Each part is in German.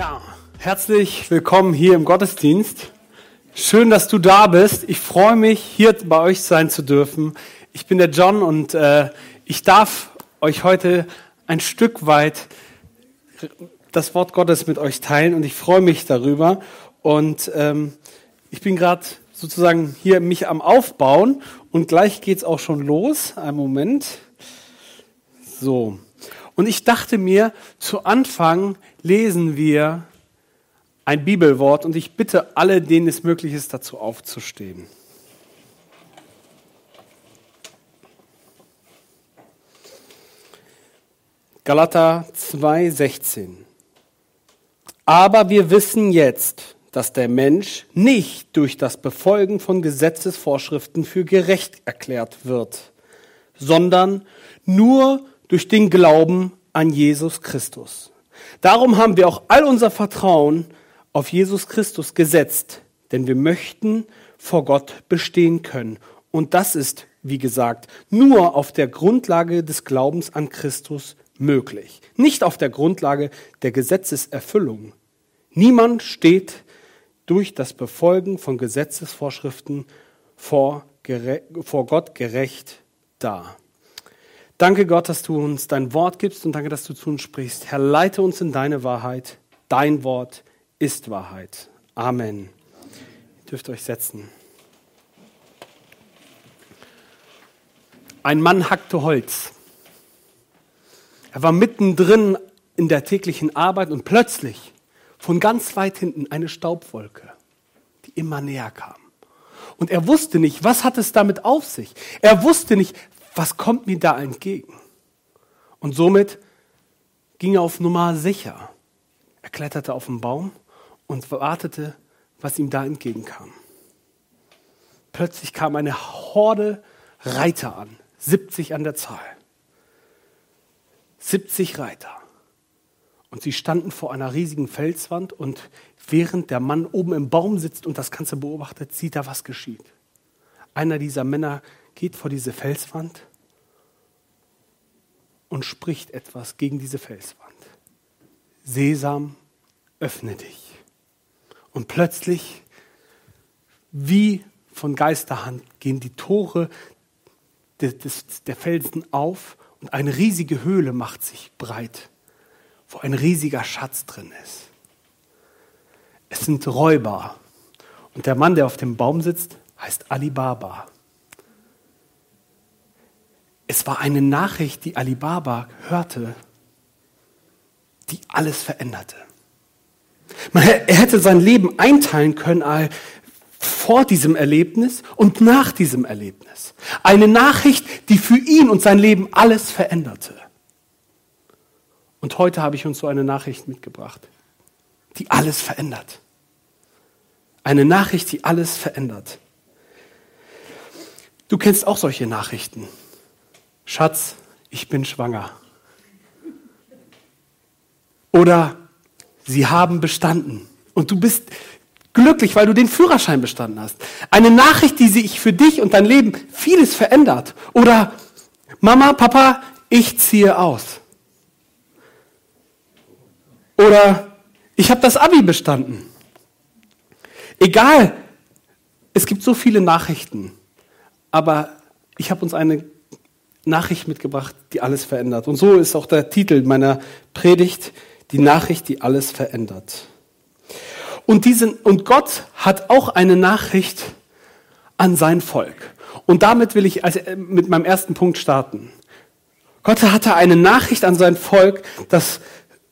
Ja, herzlich willkommen hier im Gottesdienst. Schön, dass du da bist. Ich freue mich, hier bei euch sein zu dürfen. Ich bin der John und äh, ich darf euch heute ein Stück weit das Wort Gottes mit euch teilen und ich freue mich darüber. Und ähm, ich bin gerade sozusagen hier mich am Aufbauen und gleich geht's auch schon los. Ein Moment. So. Und ich dachte mir, zu Anfang lesen wir ein Bibelwort und ich bitte alle, denen es möglich ist, dazu aufzustehen. Galater 2,16. Aber wir wissen jetzt, dass der Mensch nicht durch das Befolgen von Gesetzesvorschriften für gerecht erklärt wird, sondern nur durch den Glauben an Jesus Christus. Darum haben wir auch all unser Vertrauen auf Jesus Christus gesetzt, denn wir möchten vor Gott bestehen können. Und das ist, wie gesagt, nur auf der Grundlage des Glaubens an Christus möglich, nicht auf der Grundlage der Gesetzeserfüllung. Niemand steht durch das Befolgen von Gesetzesvorschriften vor, vor Gott gerecht da. Danke Gott, dass du uns dein Wort gibst und danke, dass du zu uns sprichst. Herr, leite uns in deine Wahrheit. Dein Wort ist Wahrheit. Amen. Ihr dürft euch setzen. Ein Mann hackte Holz. Er war mittendrin in der täglichen Arbeit und plötzlich von ganz weit hinten eine Staubwolke, die immer näher kam. Und er wusste nicht, was hat es damit auf sich. Er wusste nicht, was kommt mir da entgegen? Und somit ging er auf Nummer sicher. Er kletterte auf den Baum und wartete, was ihm da entgegenkam. Plötzlich kam eine Horde Reiter an, 70 an der Zahl. 70 Reiter. Und sie standen vor einer riesigen Felswand und während der Mann oben im Baum sitzt und das Ganze beobachtet, sieht er, was geschieht. Einer dieser Männer geht vor diese Felswand und spricht etwas gegen diese Felswand. Sesam, öffne dich. Und plötzlich, wie von Geisterhand, gehen die Tore der Felsen auf und eine riesige Höhle macht sich breit, wo ein riesiger Schatz drin ist. Es sind Räuber. Und der Mann, der auf dem Baum sitzt, heißt Alibaba. Es war eine Nachricht, die Alibaba hörte, die alles veränderte. er hätte sein Leben einteilen können vor diesem Erlebnis und nach diesem Erlebnis. Eine Nachricht, die für ihn und sein Leben alles veränderte. Und heute habe ich uns so eine Nachricht mitgebracht, die alles verändert. Eine Nachricht, die alles verändert. Du kennst auch solche Nachrichten. Schatz, ich bin schwanger. Oder sie haben bestanden und du bist glücklich, weil du den Führerschein bestanden hast. Eine Nachricht, die sich für dich und dein Leben vieles verändert. Oder Mama, Papa, ich ziehe aus. Oder ich habe das Abi bestanden. Egal, es gibt so viele Nachrichten, aber ich habe uns eine Nachricht mitgebracht, die alles verändert. Und so ist auch der Titel meiner Predigt, die Nachricht, die alles verändert. Und, diesen, und Gott hat auch eine Nachricht an sein Volk. Und damit will ich also mit meinem ersten Punkt starten. Gott hatte eine Nachricht an sein Volk, das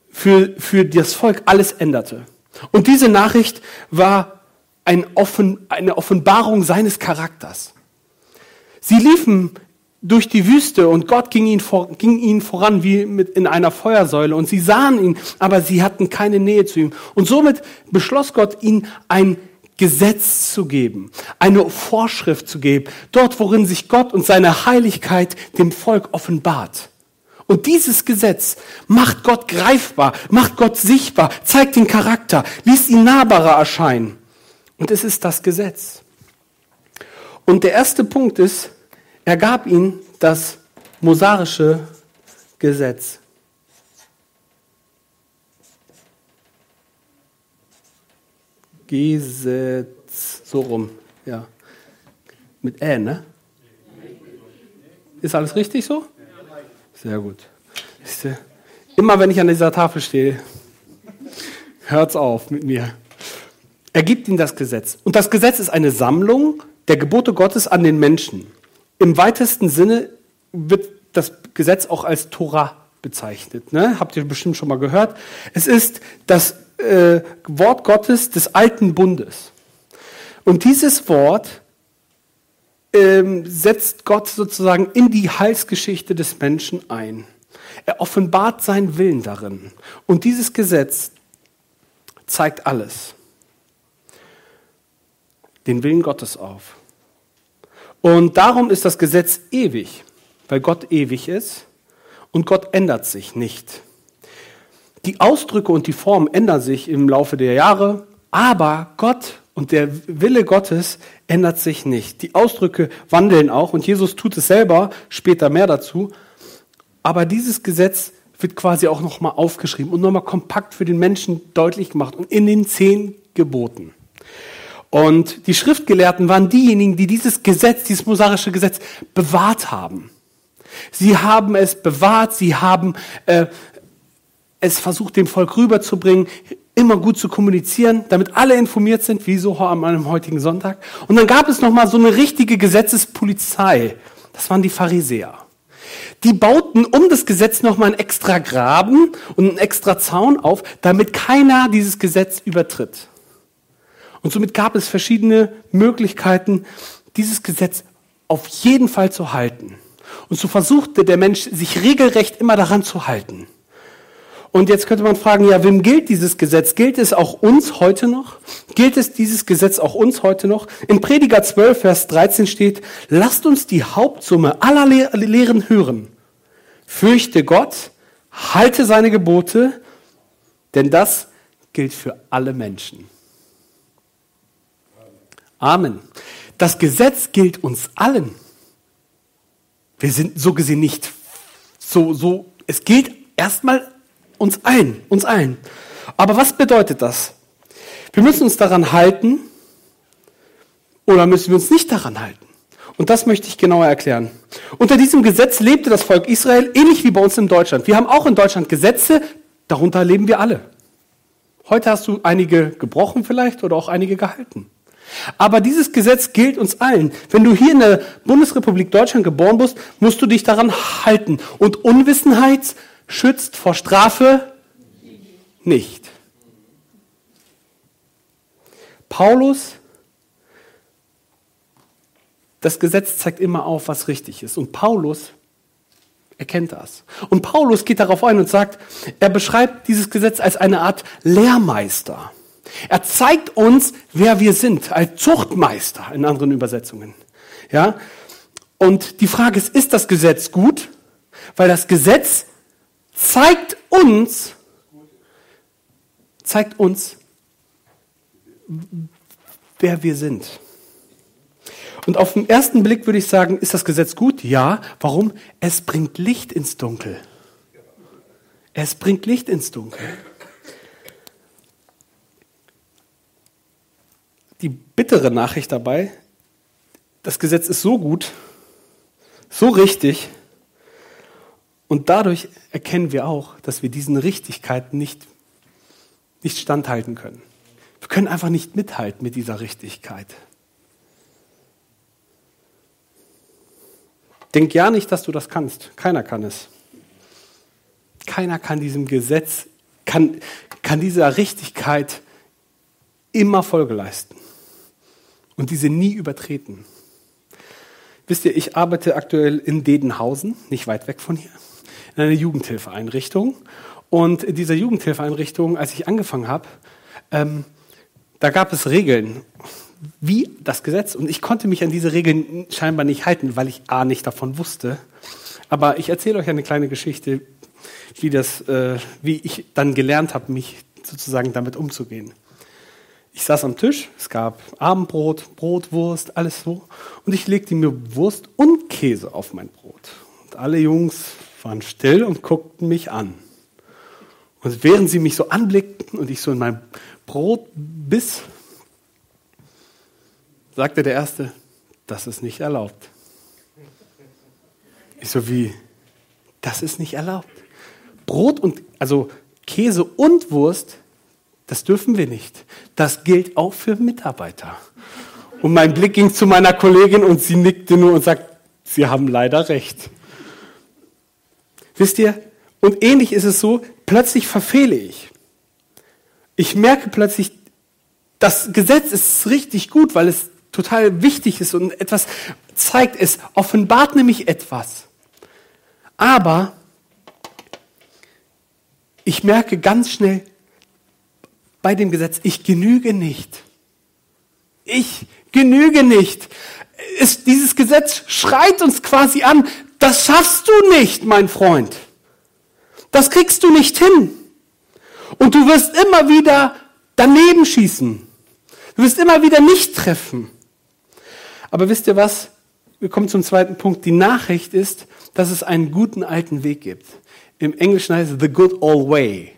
für, für das Volk alles änderte. Und diese Nachricht war ein Offen, eine Offenbarung seines Charakters. Sie liefen durch die Wüste und Gott ging ihnen, vor, ging ihnen voran wie mit in einer Feuersäule und sie sahen ihn, aber sie hatten keine Nähe zu ihm. Und somit beschloss Gott ihnen ein Gesetz zu geben, eine Vorschrift zu geben, dort worin sich Gott und seine Heiligkeit dem Volk offenbart. Und dieses Gesetz macht Gott greifbar, macht Gott sichtbar, zeigt den Charakter, ließ ihn nahbarer erscheinen. Und es ist das Gesetz. Und der erste Punkt ist, er gab ihnen das mosarische Gesetz. Gesetz, so rum, ja. Mit Ä, ne? Ist alles richtig so? Sehr gut. Immer wenn ich an dieser Tafel stehe, hört's auf mit mir. Er gibt ihnen das Gesetz. Und das Gesetz ist eine Sammlung der Gebote Gottes an den Menschen. Im weitesten Sinne wird das Gesetz auch als Torah bezeichnet. Ne? Habt ihr bestimmt schon mal gehört. Es ist das äh, Wort Gottes des alten Bundes. Und dieses Wort ähm, setzt Gott sozusagen in die Heilsgeschichte des Menschen ein. Er offenbart seinen Willen darin. Und dieses Gesetz zeigt alles. Den Willen Gottes auf. Und darum ist das Gesetz ewig, weil Gott ewig ist und Gott ändert sich nicht. Die Ausdrücke und die Formen ändern sich im Laufe der Jahre, aber Gott und der Wille Gottes ändert sich nicht. Die Ausdrücke wandeln auch und Jesus tut es selber, später mehr dazu. Aber dieses Gesetz wird quasi auch nochmal aufgeschrieben und nochmal kompakt für den Menschen deutlich gemacht und in den zehn Geboten. Und die Schriftgelehrten waren diejenigen, die dieses Gesetz, dieses mosarische Gesetz bewahrt haben. Sie haben es bewahrt, sie haben äh, es versucht, dem Volk rüberzubringen, immer gut zu kommunizieren, damit alle informiert sind, wie so an einem heutigen Sonntag. Und dann gab es noch mal so eine richtige Gesetzespolizei. Das waren die Pharisäer. Die bauten um das Gesetz noch mal einen extra Graben und einen extra Zaun auf, damit keiner dieses Gesetz übertritt. Und somit gab es verschiedene Möglichkeiten, dieses Gesetz auf jeden Fall zu halten. Und so versuchte der Mensch, sich regelrecht immer daran zu halten. Und jetzt könnte man fragen, ja, wem gilt dieses Gesetz? Gilt es auch uns heute noch? Gilt es dieses Gesetz auch uns heute noch? In Prediger 12, Vers 13 steht, lasst uns die Hauptsumme aller Lehren hören. Fürchte Gott, halte seine Gebote, denn das gilt für alle Menschen. Amen. Das Gesetz gilt uns allen. Wir sind so gesehen nicht so, so, es gilt erstmal uns allen, uns allen. Aber was bedeutet das? Wir müssen uns daran halten oder müssen wir uns nicht daran halten? Und das möchte ich genauer erklären. Unter diesem Gesetz lebte das Volk Israel ähnlich wie bei uns in Deutschland. Wir haben auch in Deutschland Gesetze, darunter leben wir alle. Heute hast du einige gebrochen vielleicht oder auch einige gehalten. Aber dieses Gesetz gilt uns allen. Wenn du hier in der Bundesrepublik Deutschland geboren bist, musst du dich daran halten. Und Unwissenheit schützt vor Strafe nicht. Paulus, das Gesetz zeigt immer auf, was richtig ist. Und Paulus erkennt das. Und Paulus geht darauf ein und sagt, er beschreibt dieses Gesetz als eine Art Lehrmeister. Er zeigt uns, wer wir sind, als Zuchtmeister in anderen Übersetzungen. Ja? Und die Frage ist, ist das Gesetz gut? Weil das Gesetz zeigt uns, zeigt uns, wer wir sind. Und auf den ersten Blick würde ich sagen, ist das Gesetz gut? Ja. Warum? Es bringt Licht ins Dunkel. Es bringt Licht ins Dunkel. Die bittere Nachricht dabei, das Gesetz ist so gut, so richtig, und dadurch erkennen wir auch, dass wir diesen Richtigkeiten nicht, nicht standhalten können. Wir können einfach nicht mithalten mit dieser Richtigkeit. Denk ja nicht, dass du das kannst. Keiner kann es. Keiner kann diesem Gesetz, kann, kann dieser Richtigkeit immer Folge leisten und diese nie übertreten. Wisst ihr, ich arbeite aktuell in Dedenhausen, nicht weit weg von hier, in einer Jugendhilfeeinrichtung. Und in dieser Jugendhilfeeinrichtung, als ich angefangen habe, ähm, da gab es Regeln, wie das Gesetz. Und ich konnte mich an diese Regeln scheinbar nicht halten, weil ich A nicht davon wusste. Aber ich erzähle euch eine kleine Geschichte, wie, das, äh, wie ich dann gelernt habe, mich sozusagen damit umzugehen. Ich saß am Tisch, es gab Abendbrot, Brot, Wurst, alles so. Und ich legte mir Wurst und Käse auf mein Brot. Und alle Jungs waren still und guckten mich an. Und während sie mich so anblickten und ich so in mein Brot biss, sagte der Erste, das ist nicht erlaubt. Ich so wie, das ist nicht erlaubt. Brot und, also Käse und Wurst, das dürfen wir nicht. Das gilt auch für Mitarbeiter. Und mein Blick ging zu meiner Kollegin und sie nickte nur und sagt, Sie haben leider recht. Wisst ihr, und ähnlich ist es so, plötzlich verfehle ich. Ich merke plötzlich, das Gesetz ist richtig gut, weil es total wichtig ist und etwas zeigt, es offenbart nämlich etwas. Aber ich merke ganz schnell bei dem Gesetz, ich genüge nicht. Ich genüge nicht. Es, dieses Gesetz schreit uns quasi an, das schaffst du nicht, mein Freund. Das kriegst du nicht hin. Und du wirst immer wieder daneben schießen. Du wirst immer wieder nicht treffen. Aber wisst ihr was? Wir kommen zum zweiten Punkt. Die Nachricht ist, dass es einen guten alten Weg gibt. Im Englischen heißt es the good old way.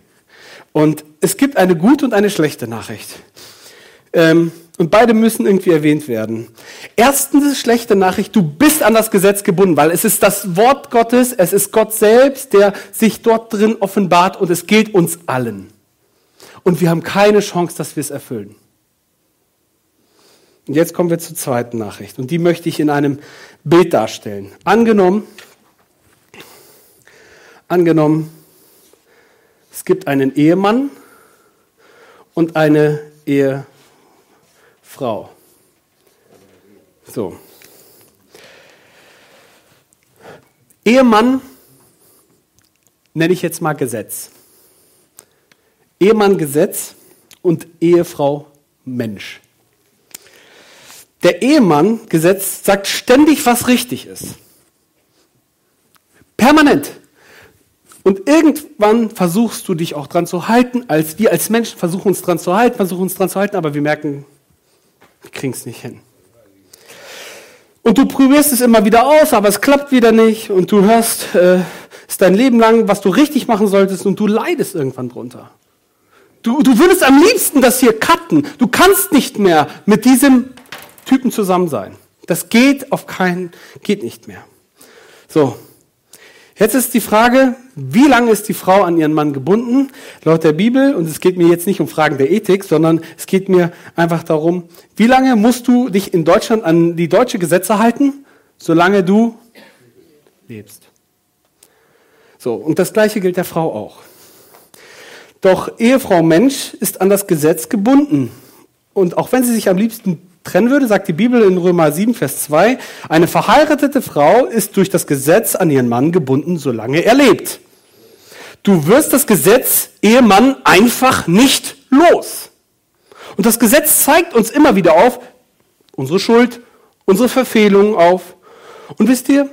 Und es gibt eine gute und eine schlechte Nachricht. Ähm, und beide müssen irgendwie erwähnt werden. Erstens schlechte Nachricht, du bist an das Gesetz gebunden, weil es ist das Wort Gottes, es ist Gott selbst, der sich dort drin offenbart und es gilt uns allen. Und wir haben keine Chance, dass wir es erfüllen. Und jetzt kommen wir zur zweiten Nachricht und die möchte ich in einem Bild darstellen. Angenommen, angenommen, es gibt einen Ehemann und eine Ehefrau. So. Ehemann nenne ich jetzt mal Gesetz. Ehemann Gesetz und Ehefrau Mensch. Der Ehemann Gesetz sagt ständig, was richtig ist. Permanent. Und irgendwann versuchst du dich auch dran zu halten, als wir als Menschen versuchen uns dran zu halten, versuchen uns dran zu halten, aber wir merken, wir kriegen es nicht hin. Und du probierst es immer wieder aus, aber es klappt wieder nicht und du hörst äh, es dein Leben lang, was du richtig machen solltest und du leidest irgendwann drunter. Du, du würdest am liebsten das hier cutten. Du kannst nicht mehr mit diesem Typen zusammen sein. Das geht auf keinen, geht nicht mehr. So, Jetzt ist die Frage, wie lange ist die Frau an ihren Mann gebunden? Laut der Bibel, und es geht mir jetzt nicht um Fragen der Ethik, sondern es geht mir einfach darum, wie lange musst du dich in Deutschland an die deutsche Gesetze halten, solange du lebst. So, und das gleiche gilt der Frau auch. Doch Ehefrau Mensch ist an das Gesetz gebunden. Und auch wenn sie sich am liebsten trennen würde, sagt die Bibel in Römer 7, Vers 2, eine verheiratete Frau ist durch das Gesetz an ihren Mann gebunden, solange er lebt. Du wirst das Gesetz, Ehemann, einfach nicht los. Und das Gesetz zeigt uns immer wieder auf unsere Schuld, unsere Verfehlungen auf. Und wisst ihr,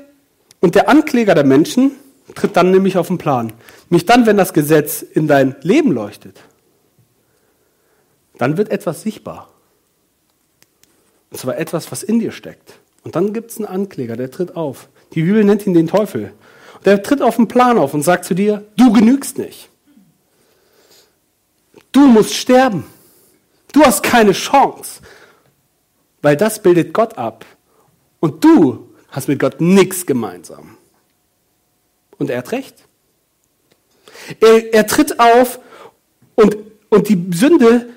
und der Ankläger der Menschen tritt dann nämlich auf den Plan. Nämlich dann, wenn das Gesetz in dein Leben leuchtet, dann wird etwas sichtbar. Und zwar etwas, was in dir steckt. Und dann gibt es einen Ankläger, der tritt auf. Die Bibel nennt ihn den Teufel. Und der tritt auf den Plan auf und sagt zu dir, du genügst nicht. Du musst sterben. Du hast keine Chance. Weil das bildet Gott ab. Und du hast mit Gott nichts gemeinsam. Und er hat recht. Er, er tritt auf und, und die Sünde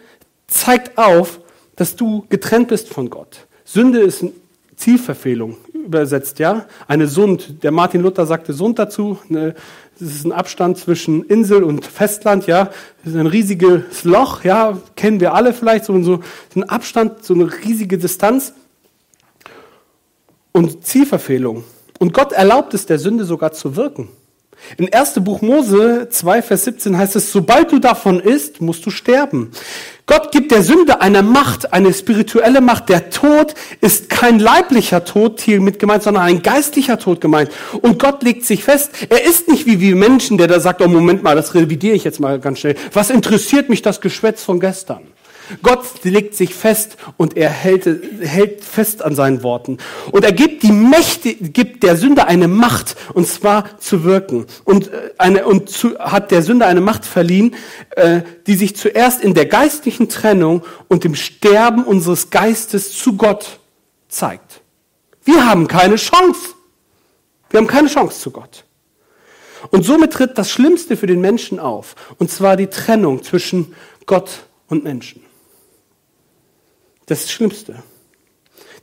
zeigt auf, dass du getrennt bist von Gott. Sünde ist eine Zielverfehlung, übersetzt, ja. Eine Sund. Der Martin Luther sagte Sund dazu. Das ist ein Abstand zwischen Insel und Festland, ja. Das ist ein riesiges Loch, ja. Kennen wir alle vielleicht, so, so ein Abstand, so eine riesige Distanz. und Zielverfehlung. Und Gott erlaubt es der Sünde sogar zu wirken. In 1. Buch Mose 2, Vers 17 heißt es, sobald du davon isst, musst du sterben. Gott gibt der Sünde eine Macht, eine spirituelle Macht. Der Tod ist kein leiblicher Tod hier mit gemeint, sondern ein geistlicher Tod gemeint. Und Gott legt sich fest, er ist nicht wie wir Menschen, der da sagt, oh Moment mal, das revidiere ich jetzt mal ganz schnell. Was interessiert mich das Geschwätz von gestern? Gott legt sich fest und er hält, hält fest an seinen Worten. Und er gibt die Mächte, gibt der Sünde eine Macht, und zwar zu wirken. Und, äh, eine, und zu, hat der Sünde eine Macht verliehen, äh, die sich zuerst in der geistlichen Trennung und dem Sterben unseres Geistes zu Gott zeigt. Wir haben keine Chance. Wir haben keine Chance zu Gott. Und somit tritt das Schlimmste für den Menschen auf, und zwar die Trennung zwischen Gott und Menschen. Das ist das Schlimmste.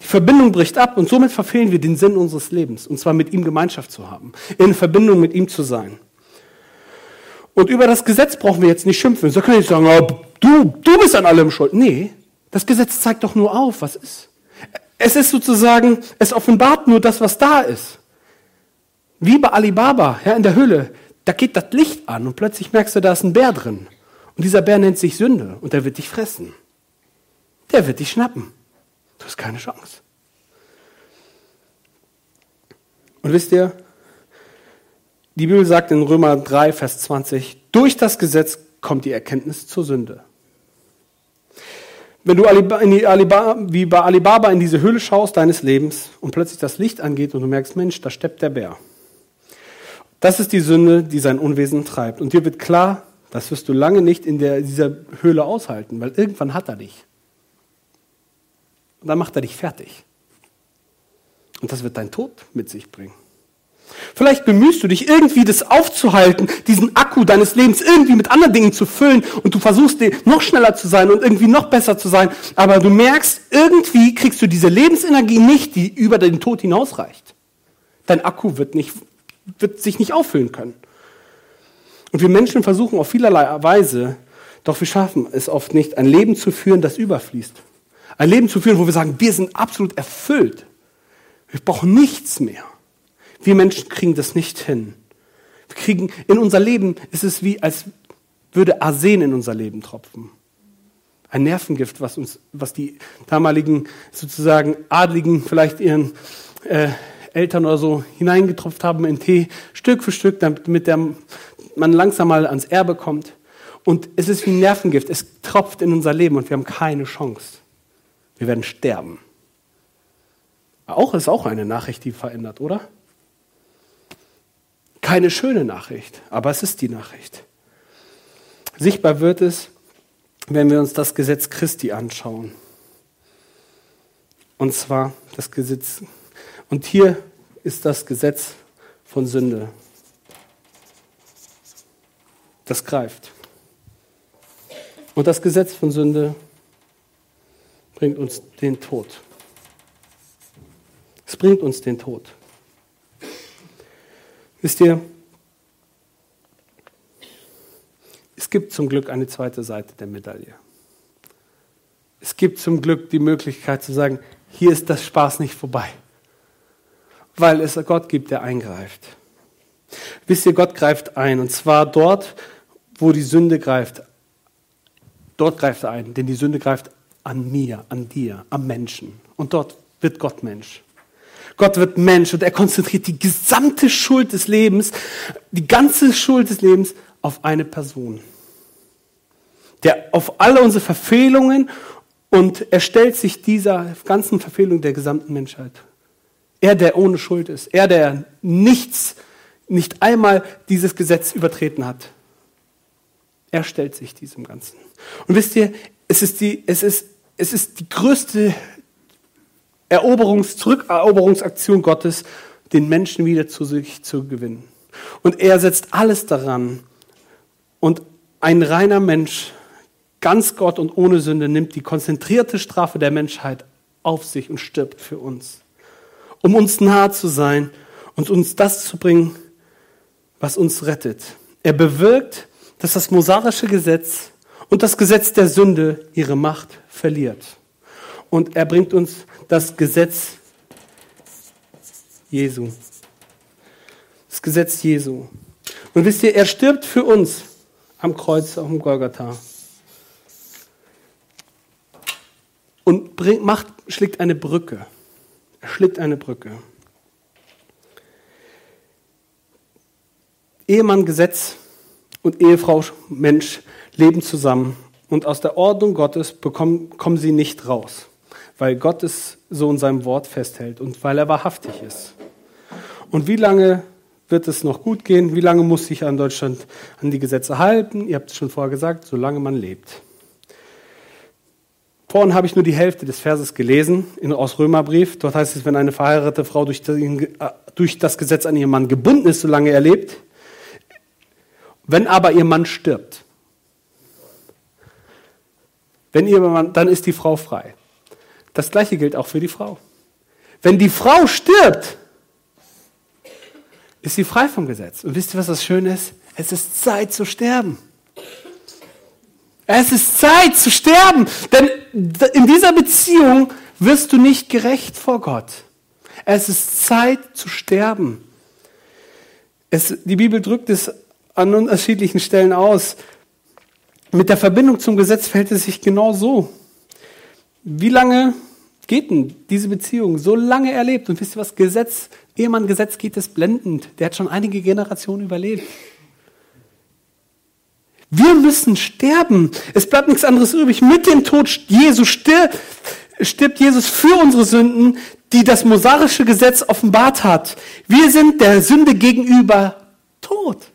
Die Verbindung bricht ab und somit verfehlen wir den Sinn unseres Lebens, und zwar mit ihm Gemeinschaft zu haben, in Verbindung mit ihm zu sein. Und über das Gesetz brauchen wir jetzt nicht schimpfen. So können wir nicht sagen, oh, du, du bist an allem schuld. Nee, das Gesetz zeigt doch nur auf, was ist. Es ist sozusagen, es offenbart nur das, was da ist. Wie bei Alibaba, ja, in der Höhle. Da geht das Licht an und plötzlich merkst du, da ist ein Bär drin. Und dieser Bär nennt sich Sünde und der wird dich fressen der wird dich schnappen. Du hast keine Chance. Und wisst ihr, die Bibel sagt in Römer 3, Vers 20, durch das Gesetz kommt die Erkenntnis zur Sünde. Wenn du wie bei Alibaba in diese Höhle schaust deines Lebens und plötzlich das Licht angeht und du merkst, Mensch, da steppt der Bär. Das ist die Sünde, die sein Unwesen treibt. Und dir wird klar, das wirst du lange nicht in der, dieser Höhle aushalten, weil irgendwann hat er dich. Und dann macht er dich fertig. Und das wird dein Tod mit sich bringen. Vielleicht bemühst du dich irgendwie, das aufzuhalten, diesen Akku deines Lebens irgendwie mit anderen Dingen zu füllen und du versuchst noch schneller zu sein und irgendwie noch besser zu sein, aber du merkst, irgendwie kriegst du diese Lebensenergie nicht, die über den Tod hinausreicht. Dein Akku wird, nicht, wird sich nicht auffüllen können. Und wir Menschen versuchen auf vielerlei Weise, doch wir schaffen es oft nicht, ein Leben zu führen, das überfließt. Ein Leben zu führen, wo wir sagen, wir sind absolut erfüllt. Wir brauchen nichts mehr. Wir Menschen kriegen das nicht hin. Wir kriegen, in unser Leben ist es wie, als würde Arsen in unser Leben tropfen. Ein Nervengift, was uns, was die damaligen sozusagen Adligen vielleicht ihren äh, Eltern oder so hineingetropft haben in Tee, Stück für Stück, damit der, man langsam mal ans Erbe kommt. Und es ist wie ein Nervengift. Es tropft in unser Leben und wir haben keine Chance. Wir werden sterben. Auch ist auch eine Nachricht, die verändert, oder? Keine schöne Nachricht, aber es ist die Nachricht. Sichtbar wird es, wenn wir uns das Gesetz Christi anschauen. Und zwar das Gesetz. Und hier ist das Gesetz von Sünde. Das greift. Und das Gesetz von Sünde bringt uns den Tod. Es bringt uns den Tod. Wisst ihr, es gibt zum Glück eine zweite Seite der Medaille. Es gibt zum Glück die Möglichkeit zu sagen, hier ist das Spaß nicht vorbei, weil es Gott gibt, der eingreift. Wisst ihr, Gott greift ein und zwar dort, wo die Sünde greift. Dort greift er ein, denn die Sünde greift an mir, an dir, am Menschen. Und dort wird Gott Mensch. Gott wird Mensch und er konzentriert die gesamte Schuld des Lebens, die ganze Schuld des Lebens auf eine Person. Der auf alle unsere Verfehlungen und er stellt sich dieser ganzen Verfehlung der gesamten Menschheit. Er, der ohne Schuld ist. Er, der nichts, nicht einmal dieses Gesetz übertreten hat. Er stellt sich diesem Ganzen. Und wisst ihr, es ist, die, es ist es ist die größte Eroberungs Zurückeroberungsaktion Gottes, den Menschen wieder zu sich zu gewinnen. Und er setzt alles daran. Und ein reiner Mensch, ganz Gott und ohne Sünde, nimmt die konzentrierte Strafe der Menschheit auf sich und stirbt für uns. Um uns nahe zu sein und uns das zu bringen, was uns rettet. Er bewirkt, dass das mosarische Gesetz und das Gesetz der Sünde ihre Macht verliert. Und er bringt uns das Gesetz Jesu. Das Gesetz Jesu. Und wisst ihr, er stirbt für uns am Kreuz auf dem Golgatha. Und bringt, macht, schlägt eine Brücke. Er schlägt eine Brücke. Ehemann, Gesetz und Ehefrau, Mensch leben zusammen. Und aus der Ordnung Gottes bekommen, kommen sie nicht raus, weil Gott es so in seinem Wort festhält und weil er wahrhaftig ist. Und wie lange wird es noch gut gehen? Wie lange muss sich an Deutschland an die Gesetze halten? Ihr habt es schon vorher gesagt, solange man lebt. Vorhin habe ich nur die Hälfte des Verses gelesen in, aus Römerbrief. Dort heißt es, wenn eine verheiratete Frau durch, den, durch das Gesetz an ihren Mann gebunden ist, solange er lebt, wenn aber ihr Mann stirbt, wenn ihr Mann, dann ist die Frau frei. Das gleiche gilt auch für die Frau. Wenn die Frau stirbt, ist sie frei vom Gesetz. Und wisst ihr, was das Schöne ist? Es ist Zeit zu sterben. Es ist Zeit zu sterben, denn in dieser Beziehung wirst du nicht gerecht vor Gott. Es ist Zeit zu sterben. Es, die Bibel drückt es an unterschiedlichen Stellen aus. Mit der Verbindung zum Gesetz verhält es sich genau so. Wie lange geht denn diese Beziehung? So lange erlebt. Und wisst ihr was? Gesetz, Ehemann, Gesetz geht es blendend. Der hat schon einige Generationen überlebt. Wir müssen sterben. Es bleibt nichts anderes übrig. Mit dem Tod Jesu stirbt, Jesus für unsere Sünden, die das mosaische Gesetz offenbart hat. Wir sind der Sünde gegenüber tot.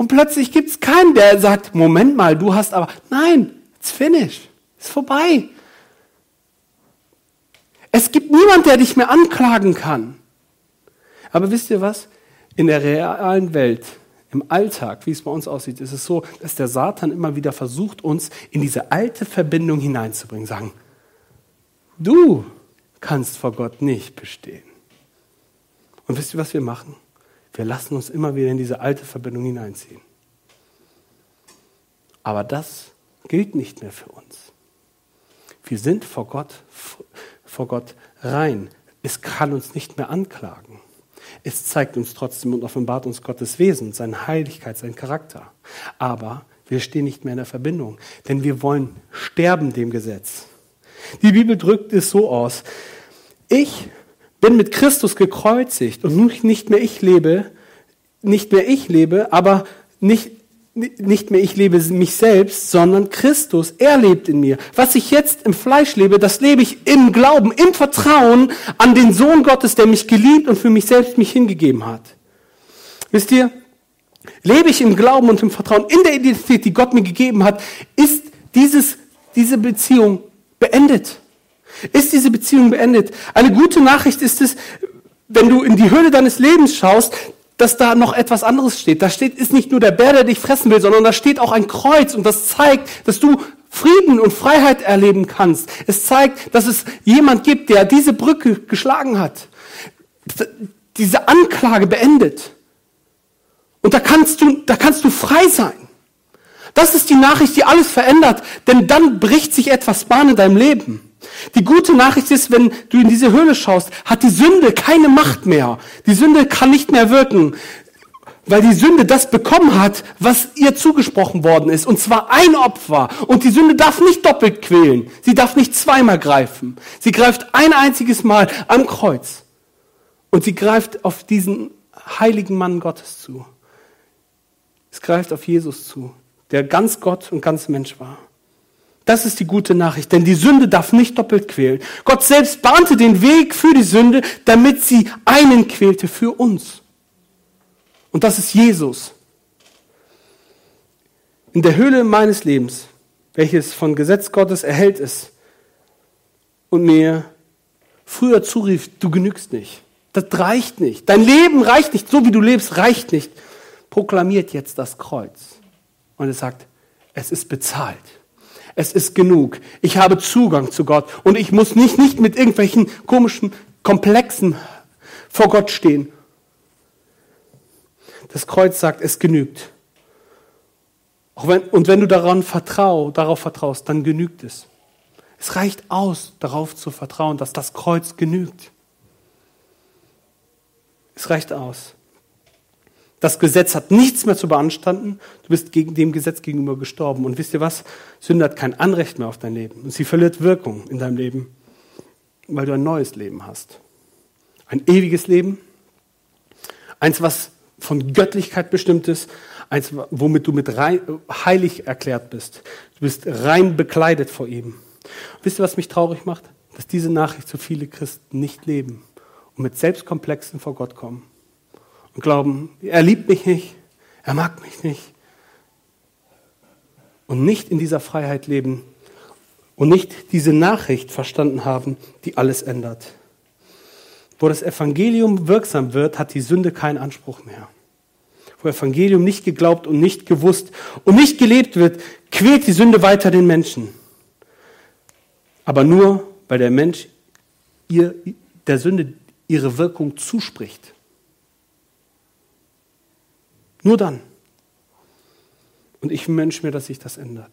Und plötzlich gibt es keinen, der sagt, Moment mal, du hast aber, nein, it's finished, ist vorbei. Es gibt niemand, der dich mehr anklagen kann. Aber wisst ihr was? In der realen Welt im Alltag, wie es bei uns aussieht, ist es so, dass der Satan immer wieder versucht, uns in diese alte Verbindung hineinzubringen. Sagen, du kannst vor Gott nicht bestehen. Und wisst ihr, was wir machen? Wir lassen uns immer wieder in diese alte Verbindung hineinziehen. Aber das gilt nicht mehr für uns. Wir sind vor Gott, vor Gott rein. Es kann uns nicht mehr anklagen. Es zeigt uns trotzdem und offenbart uns Gottes Wesen, seine Heiligkeit, seinen Charakter. Aber wir stehen nicht mehr in der Verbindung, denn wir wollen sterben dem Gesetz. Die Bibel drückt es so aus. Ich bin mit Christus gekreuzigt und nicht mehr ich lebe, nicht mehr ich lebe, aber nicht nicht mehr ich lebe mich selbst, sondern Christus, er lebt in mir. Was ich jetzt im Fleisch lebe, das lebe ich im Glauben, im Vertrauen an den Sohn Gottes, der mich geliebt und für mich selbst mich hingegeben hat. Wisst ihr, lebe ich im Glauben und im Vertrauen in der Identität, die Gott mir gegeben hat, ist dieses, diese Beziehung beendet. Ist diese Beziehung beendet? Eine gute Nachricht ist es, wenn du in die Höhle deines Lebens schaust, dass da noch etwas anderes steht. Da steht, ist nicht nur der Bär, der dich fressen will, sondern da steht auch ein Kreuz und das zeigt, dass du Frieden und Freiheit erleben kannst. Es zeigt, dass es jemand gibt, der diese Brücke geschlagen hat. Diese Anklage beendet. Und da kannst du, da kannst du frei sein. Das ist die Nachricht, die alles verändert, denn dann bricht sich etwas Bahn in deinem Leben. Die gute Nachricht ist, wenn du in diese Höhle schaust, hat die Sünde keine Macht mehr. Die Sünde kann nicht mehr wirken, weil die Sünde das bekommen hat, was ihr zugesprochen worden ist, und zwar ein Opfer. Und die Sünde darf nicht doppelt quälen. Sie darf nicht zweimal greifen. Sie greift ein einziges Mal am Kreuz. Und sie greift auf diesen heiligen Mann Gottes zu. Es greift auf Jesus zu, der ganz Gott und ganz Mensch war. Das ist die gute Nachricht, denn die Sünde darf nicht doppelt quälen. Gott selbst bahnte den Weg für die Sünde, damit sie einen quälte für uns. Und das ist Jesus. In der Höhle meines Lebens, welches von Gesetz Gottes erhält ist und mir früher zurief, du genügst nicht. Das reicht nicht. Dein Leben reicht nicht. So wie du lebst, reicht nicht. Proklamiert jetzt das Kreuz. Und es sagt, es ist bezahlt. Es ist genug. Ich habe Zugang zu Gott und ich muss nicht, nicht mit irgendwelchen komischen Komplexen vor Gott stehen. Das Kreuz sagt, es genügt. Wenn, und wenn du daran vertrau, darauf vertraust, dann genügt es. Es reicht aus, darauf zu vertrauen, dass das Kreuz genügt. Es reicht aus. Das Gesetz hat nichts mehr zu beanstanden. Du bist gegen dem Gesetz gegenüber gestorben. Und wisst ihr was? Sünde hat kein Anrecht mehr auf dein Leben. Und sie verliert Wirkung in deinem Leben, weil du ein neues Leben hast. Ein ewiges Leben. Eins, was von Göttlichkeit bestimmt ist. Eins, womit du mit rein, heilig erklärt bist. Du bist rein bekleidet vor ihm. Und wisst ihr, was mich traurig macht? Dass diese Nachricht so viele Christen nicht leben und mit Selbstkomplexen vor Gott kommen glauben, er liebt mich nicht, er mag mich nicht. Und nicht in dieser Freiheit leben und nicht diese Nachricht verstanden haben, die alles ändert. Wo das Evangelium wirksam wird, hat die Sünde keinen Anspruch mehr. Wo Evangelium nicht geglaubt und nicht gewusst und nicht gelebt wird, quält die Sünde weiter den Menschen. Aber nur, weil der Mensch ihr, der Sünde ihre Wirkung zuspricht. Nur dann. Und ich wünsche mir, dass sich das ändert.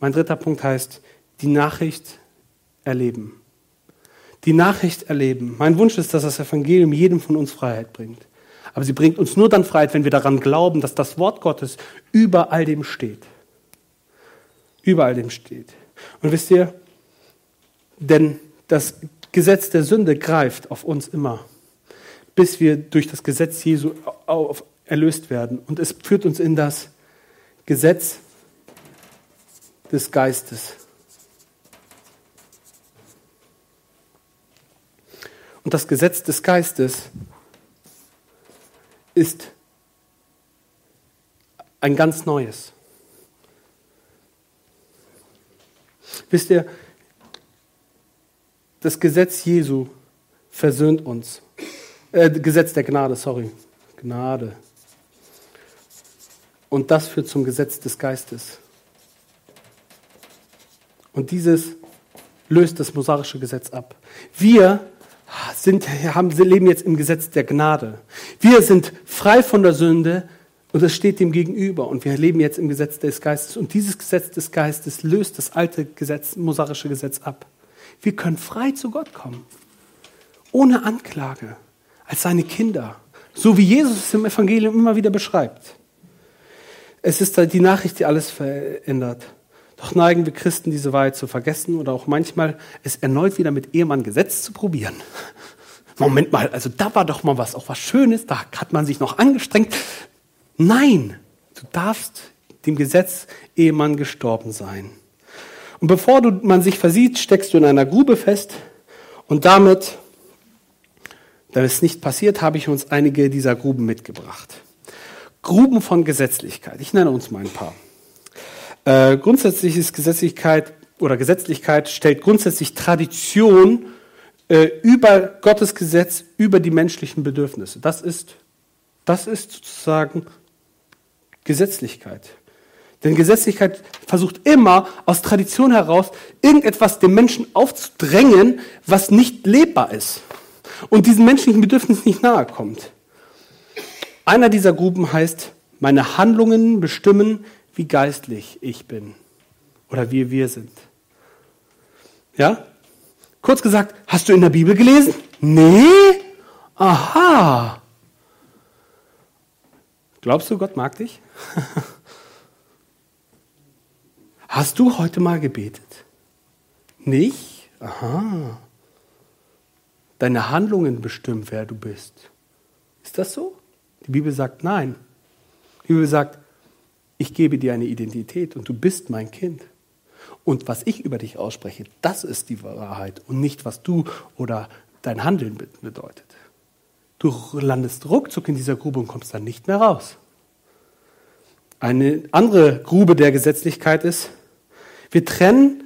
Mein dritter Punkt heißt, die Nachricht erleben. Die Nachricht erleben. Mein Wunsch ist, dass das Evangelium jedem von uns Freiheit bringt. Aber sie bringt uns nur dann Freiheit, wenn wir daran glauben, dass das Wort Gottes über all dem steht. Über all dem steht. Und wisst ihr, denn das Gesetz der Sünde greift auf uns immer, bis wir durch das Gesetz Jesu auf, erlöst werden. Und es führt uns in das Gesetz des Geistes. Und das Gesetz des Geistes ist ein ganz neues. Wisst ihr, das Gesetz Jesu versöhnt uns. Äh, Gesetz der Gnade, sorry. Gnade. Und das führt zum Gesetz des Geistes. Und dieses löst das mosaische Gesetz ab. Wir sind, haben, leben jetzt im Gesetz der Gnade. Wir sind frei von der Sünde und es steht dem gegenüber. Und wir leben jetzt im Gesetz des Geistes. Und dieses Gesetz des Geistes löst das alte Gesetz, mosaische Gesetz ab. Wir können frei zu Gott kommen. Ohne Anklage. Als seine Kinder. So wie Jesus es im Evangelium immer wieder beschreibt. Es ist die Nachricht, die alles verändert. Doch neigen wir Christen, diese Wahrheit zu vergessen oder auch manchmal es erneut wieder mit Ehemann Gesetz zu probieren. Moment mal, also da war doch mal was, auch was Schönes, da hat man sich noch angestrengt. Nein, du darfst dem Gesetz Ehemann gestorben sein. Und bevor du, man sich versieht, steckst du in einer Grube fest und damit, da es nicht passiert, habe ich uns einige dieser Gruben mitgebracht. Gruben von Gesetzlichkeit. Ich nenne uns mal ein paar. Äh, grundsätzlich ist Gesetzlichkeit oder Gesetzlichkeit stellt grundsätzlich Tradition äh, über Gottes Gesetz, über die menschlichen Bedürfnisse. Das ist, das ist sozusagen Gesetzlichkeit. Denn Gesetzlichkeit versucht immer aus Tradition heraus irgendetwas dem Menschen aufzudrängen, was nicht lebbar ist und diesen menschlichen Bedürfnissen nicht nahe kommt. Einer dieser Gruppen heißt, meine Handlungen bestimmen, wie geistlich ich bin oder wie wir sind. Ja? Kurz gesagt, hast du in der Bibel gelesen? Nee? Aha. Glaubst du, Gott mag dich? Hast du heute mal gebetet? Nicht? Aha. Deine Handlungen bestimmen, wer du bist. Ist das so? Die Bibel sagt nein. Die Bibel sagt, ich gebe dir eine Identität und du bist mein Kind. Und was ich über dich ausspreche, das ist die Wahrheit und nicht, was du oder dein Handeln bedeutet. Du landest ruckzuck in dieser Grube und kommst dann nicht mehr raus. Eine andere Grube der Gesetzlichkeit ist, wir trennen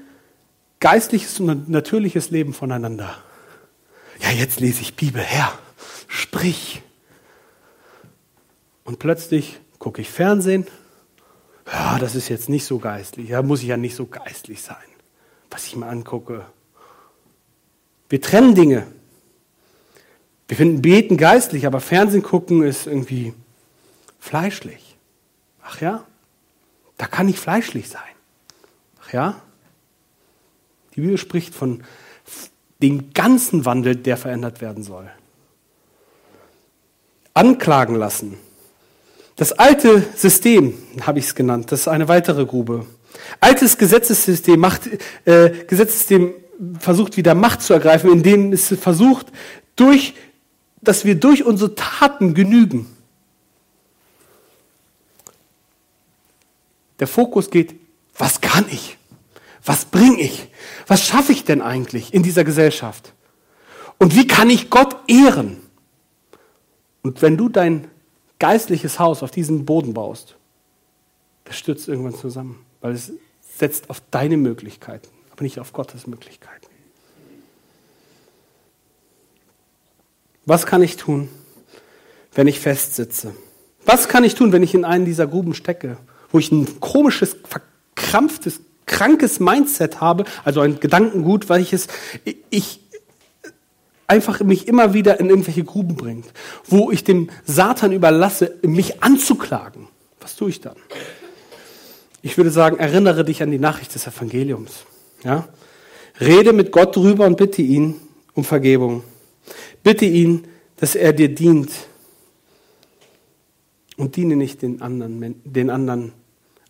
geistliches und natürliches Leben voneinander. Ja, jetzt lese ich Bibel, Herr, sprich. Und plötzlich gucke ich Fernsehen. Ja, das ist jetzt nicht so geistlich. Da muss ich ja nicht so geistlich sein, was ich mir angucke. Wir trennen Dinge. Wir finden Beten geistlich, aber Fernsehen gucken ist irgendwie fleischlich. Ach ja, da kann ich fleischlich sein. Ach ja, die Bibel spricht von dem ganzen Wandel, der verändert werden soll. anklagen lassen. Das alte System, habe ich es genannt, das ist eine weitere Grube. Altes Gesetzessystem, Macht, äh, Gesetzessystem versucht wieder Macht zu ergreifen, indem es versucht, durch, dass wir durch unsere Taten genügen. Der Fokus geht, was kann ich? Was bringe ich? Was schaffe ich denn eigentlich in dieser Gesellschaft? Und wie kann ich Gott ehren? Und wenn du dein geistliches Haus auf diesem Boden baust, das stürzt irgendwann zusammen, weil es setzt auf deine Möglichkeiten, aber nicht auf Gottes Möglichkeiten. Was kann ich tun, wenn ich festsitze? Was kann ich tun, wenn ich in einen dieser Gruben stecke, wo ich ein komisches, verkrampftes, krankes Mindset habe, also ein Gedankengut, weil ich es, ich einfach mich immer wieder in irgendwelche Gruben bringt, wo ich dem Satan überlasse, mich anzuklagen. Was tue ich dann? Ich würde sagen, erinnere dich an die Nachricht des Evangeliums. Ja? Rede mit Gott drüber und bitte ihn um Vergebung. Bitte ihn, dass er dir dient. Und diene nicht den anderen, den anderen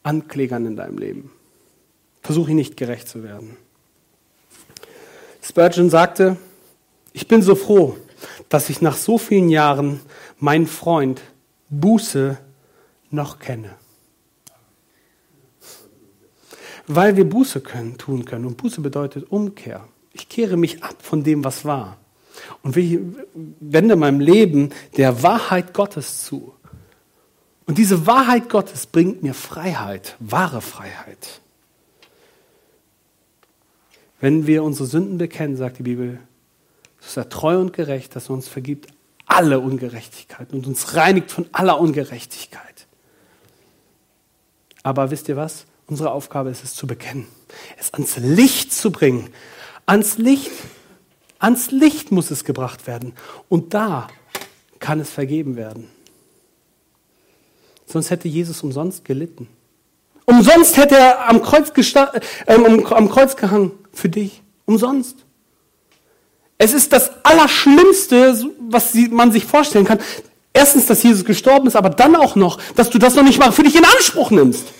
Anklägern in deinem Leben. Versuche nicht gerecht zu werden. Spurgeon sagte, ich bin so froh, dass ich nach so vielen Jahren meinen Freund Buße noch kenne. Weil wir Buße können, tun können. Und Buße bedeutet Umkehr. Ich kehre mich ab von dem, was war. Und wende meinem Leben der Wahrheit Gottes zu. Und diese Wahrheit Gottes bringt mir Freiheit, wahre Freiheit. Wenn wir unsere Sünden bekennen, sagt die Bibel, ist er treu und gerecht, dass er uns vergibt alle Ungerechtigkeiten und uns reinigt von aller Ungerechtigkeit. Aber wisst ihr was? Unsere Aufgabe ist es zu bekennen, es ans Licht zu bringen. Ans Licht, ans Licht muss es gebracht werden. Und da kann es vergeben werden. Sonst hätte Jesus umsonst gelitten. Umsonst hätte er am Kreuz, äh, am Kreuz gehangen für dich. Umsonst. Es ist das Allerschlimmste, was man sich vorstellen kann. Erstens, dass Jesus gestorben ist, aber dann auch noch, dass du das noch nicht mal für dich in Anspruch nimmst.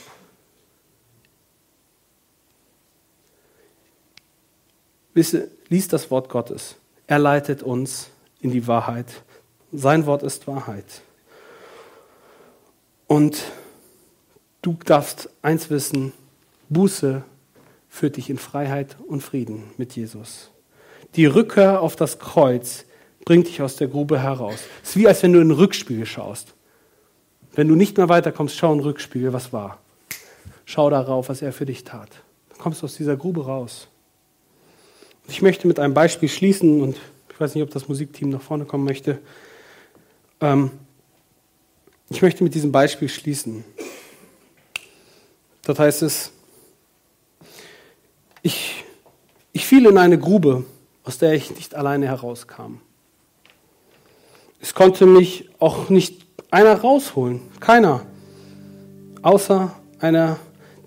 Wisse, lies das Wort Gottes. Er leitet uns in die Wahrheit. Sein Wort ist Wahrheit. Und du darfst eins wissen, Buße führt dich in Freiheit und Frieden mit Jesus. Die Rückkehr auf das Kreuz bringt dich aus der Grube heraus. Es ist wie, als wenn du in den Rückspiegel schaust. Wenn du nicht mehr weiterkommst, schau in den Rückspiegel, was war. Schau darauf, was er für dich tat. Dann kommst du aus dieser Grube raus. Ich möchte mit einem Beispiel schließen und ich weiß nicht, ob das Musikteam nach vorne kommen möchte. Ähm, ich möchte mit diesem Beispiel schließen. Dort heißt es, ich, ich fiel in eine Grube aus der ich nicht alleine herauskam. Es konnte mich auch nicht einer rausholen, keiner, außer einer,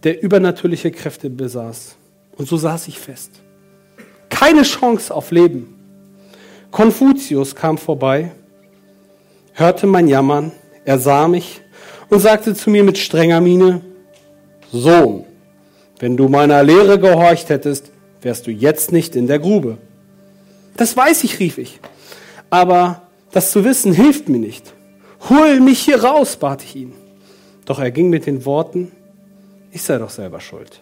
der übernatürliche Kräfte besaß. Und so saß ich fest. Keine Chance auf Leben. Konfuzius kam vorbei, hörte mein Jammern, er sah mich und sagte zu mir mit strenger Miene, Sohn, wenn du meiner Lehre gehorcht hättest, wärst du jetzt nicht in der Grube. Das weiß ich, rief ich. Aber das zu wissen hilft mir nicht. Hol mich hier raus, bat ich ihn. Doch er ging mit den Worten, ich sei doch selber schuld.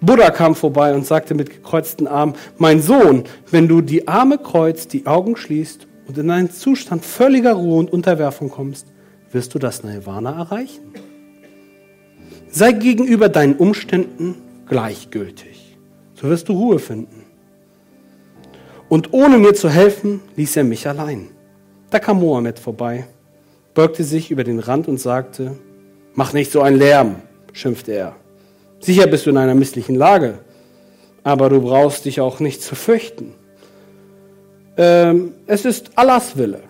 Buddha kam vorbei und sagte mit gekreuzten Armen, mein Sohn, wenn du die Arme kreuzt, die Augen schließt und in einen Zustand völliger Ruhe und Unterwerfung kommst, wirst du das Nirvana erreichen. Sei gegenüber deinen Umständen gleichgültig. So wirst du Ruhe finden. Und ohne mir zu helfen, ließ er mich allein. Da kam Mohammed vorbei, beugte sich über den Rand und sagte, Mach nicht so einen Lärm, schimpfte er. Sicher bist du in einer misslichen Lage, aber du brauchst dich auch nicht zu fürchten. Ähm, es ist Allahs Wille.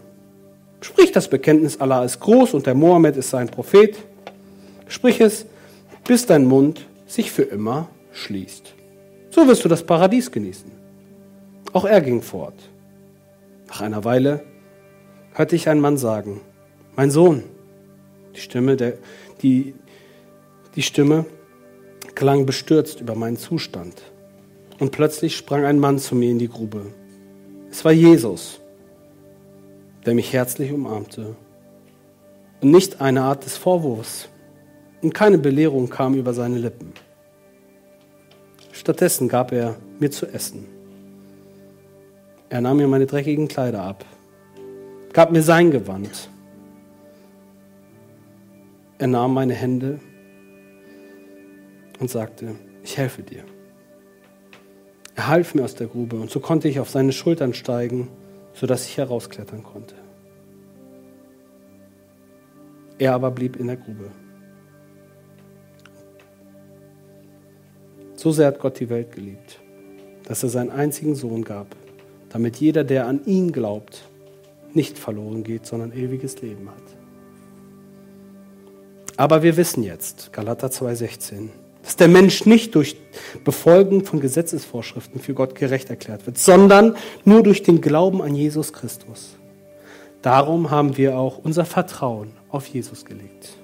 Sprich das Bekenntnis, Allah ist groß und der Mohammed ist sein Prophet. Sprich es, bis dein Mund sich für immer schließt. So wirst du das Paradies genießen. Auch er ging fort. Nach einer Weile hörte ich einen Mann sagen, mein Sohn. Die Stimme, der, die, die Stimme klang bestürzt über meinen Zustand. Und plötzlich sprang ein Mann zu mir in die Grube. Es war Jesus, der mich herzlich umarmte. Und nicht eine Art des Vorwurfs. Und keine Belehrung kam über seine Lippen. Stattdessen gab er mir zu essen. Er nahm mir meine dreckigen Kleider ab, gab mir sein Gewand. Er nahm meine Hände und sagte, ich helfe dir. Er half mir aus der Grube und so konnte ich auf seine Schultern steigen, sodass ich herausklettern konnte. Er aber blieb in der Grube. So sehr hat Gott die Welt geliebt, dass er seinen einzigen Sohn gab, damit jeder, der an ihn glaubt, nicht verloren geht, sondern ewiges Leben hat. Aber wir wissen jetzt, Galater 2,16, dass der Mensch nicht durch Befolgen von Gesetzesvorschriften für Gott gerecht erklärt wird, sondern nur durch den Glauben an Jesus Christus. Darum haben wir auch unser Vertrauen auf Jesus gelegt.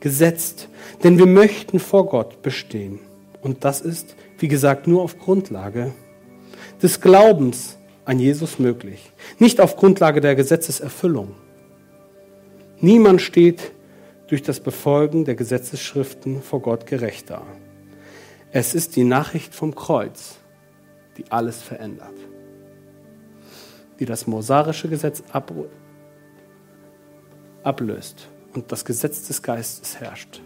Gesetzt, denn wir möchten vor Gott bestehen. Und das ist, wie gesagt, nur auf Grundlage des Glaubens an Jesus möglich, nicht auf Grundlage der Gesetzeserfüllung. Niemand steht durch das Befolgen der Gesetzesschriften vor Gott gerecht da. Es ist die Nachricht vom Kreuz, die alles verändert, die das mosarische Gesetz ab ablöst und das Gesetz des Geistes herrscht.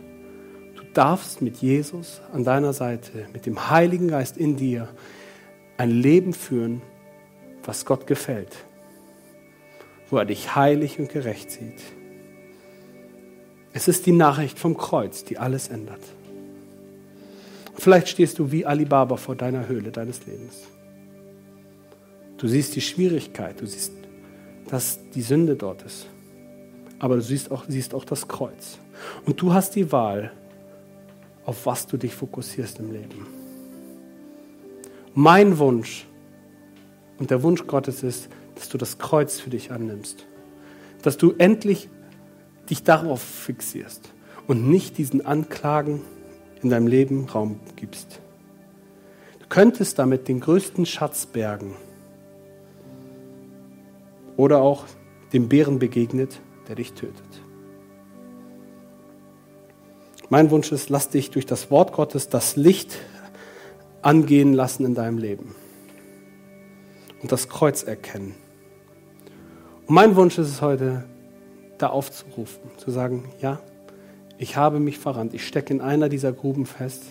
Du darfst mit Jesus an deiner Seite, mit dem Heiligen Geist in dir, ein Leben führen, was Gott gefällt, wo er dich heilig und gerecht sieht. Es ist die Nachricht vom Kreuz, die alles ändert. Vielleicht stehst du wie Alibaba vor deiner Höhle deines Lebens. Du siehst die Schwierigkeit, du siehst, dass die Sünde dort ist. Aber du siehst auch, siehst auch das Kreuz. Und du hast die Wahl, auf was du dich fokussierst im Leben. Mein Wunsch und der Wunsch Gottes ist, dass du das Kreuz für dich annimmst. Dass du endlich dich darauf fixierst und nicht diesen Anklagen in deinem Leben Raum gibst. Du könntest damit den größten Schatz bergen oder auch dem Bären begegnet, der dich tötet. Mein Wunsch ist, lass dich durch das Wort Gottes das Licht angehen lassen in deinem Leben und das Kreuz erkennen. Und mein Wunsch ist es heute, da aufzurufen, zu sagen, ja, ich habe mich verrannt, ich stecke in einer dieser Gruben fest,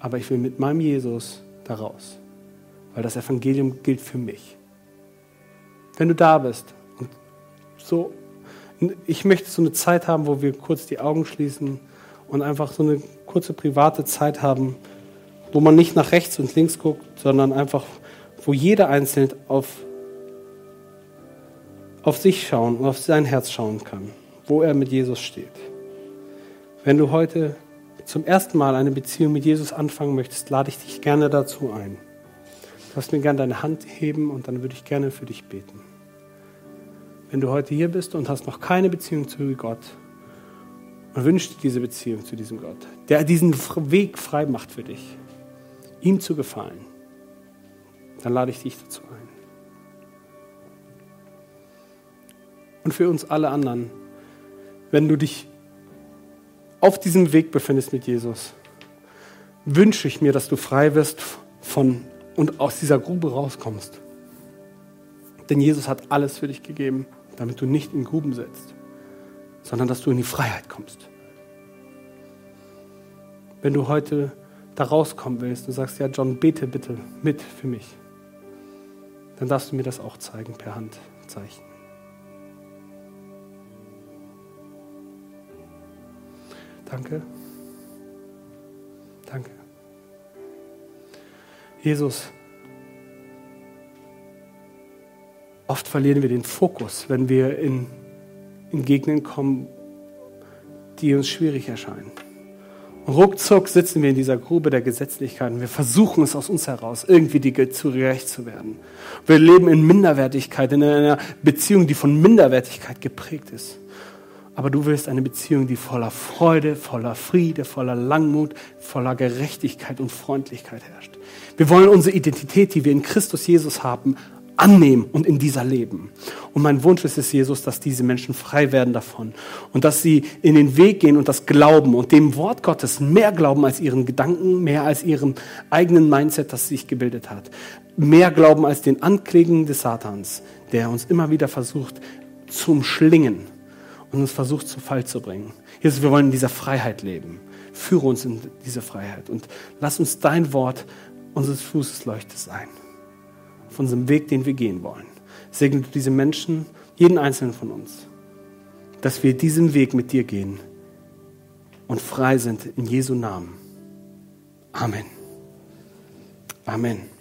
aber ich will mit meinem Jesus da raus, weil das Evangelium gilt für mich. Wenn du da bist und so, ich möchte so eine Zeit haben, wo wir kurz die Augen schließen und einfach so eine kurze private Zeit haben, wo man nicht nach rechts und links guckt, sondern einfach, wo jeder einzeln auf auf sich schauen und auf sein Herz schauen kann, wo er mit Jesus steht. Wenn du heute zum ersten Mal eine Beziehung mit Jesus anfangen möchtest, lade ich dich gerne dazu ein. Du darfst mir gerne deine Hand heben und dann würde ich gerne für dich beten. Wenn du heute hier bist und hast noch keine Beziehung zu Gott und wünschst dir diese Beziehung zu diesem Gott, der diesen Weg frei macht für dich, ihm zu gefallen, dann lade ich dich dazu ein. und für uns alle anderen, wenn du dich auf diesem Weg befindest mit Jesus, wünsche ich mir, dass du frei wirst von und aus dieser Grube rauskommst. Denn Jesus hat alles für dich gegeben, damit du nicht in Gruben sitzt, sondern dass du in die Freiheit kommst. Wenn du heute da rauskommen willst und sagst, ja John, bete bitte mit für mich, dann darfst du mir das auch zeigen per Handzeichen. Danke. Danke. Jesus, oft verlieren wir den Fokus, wenn wir in, in Gegenden kommen, die uns schwierig erscheinen. Ruckzuck sitzen wir in dieser Grube der Gesetzlichkeit und wir versuchen es aus uns heraus, irgendwie die zu gerecht zu werden. Wir leben in Minderwertigkeit, in einer Beziehung, die von Minderwertigkeit geprägt ist. Aber du willst eine Beziehung, die voller Freude, voller Friede, voller Langmut, voller Gerechtigkeit und Freundlichkeit herrscht. Wir wollen unsere Identität, die wir in Christus Jesus haben, annehmen und in dieser leben. Und mein Wunsch ist es, Jesus, dass diese Menschen frei werden davon und dass sie in den Weg gehen und das glauben und dem Wort Gottes mehr glauben als ihren Gedanken, mehr als ihrem eigenen Mindset, das sich gebildet hat. Mehr glauben als den Anklägen des Satans, der uns immer wieder versucht zu umschlingen und uns versucht zu Fall zu bringen. Jesus, wir wollen in dieser Freiheit leben. Führe uns in diese Freiheit und lass uns dein Wort unseres Fußes Leuchte sein auf unserem Weg, den wir gehen wollen. Segne du diese Menschen, jeden einzelnen von uns, dass wir diesen Weg mit dir gehen und frei sind in Jesu Namen. Amen. Amen.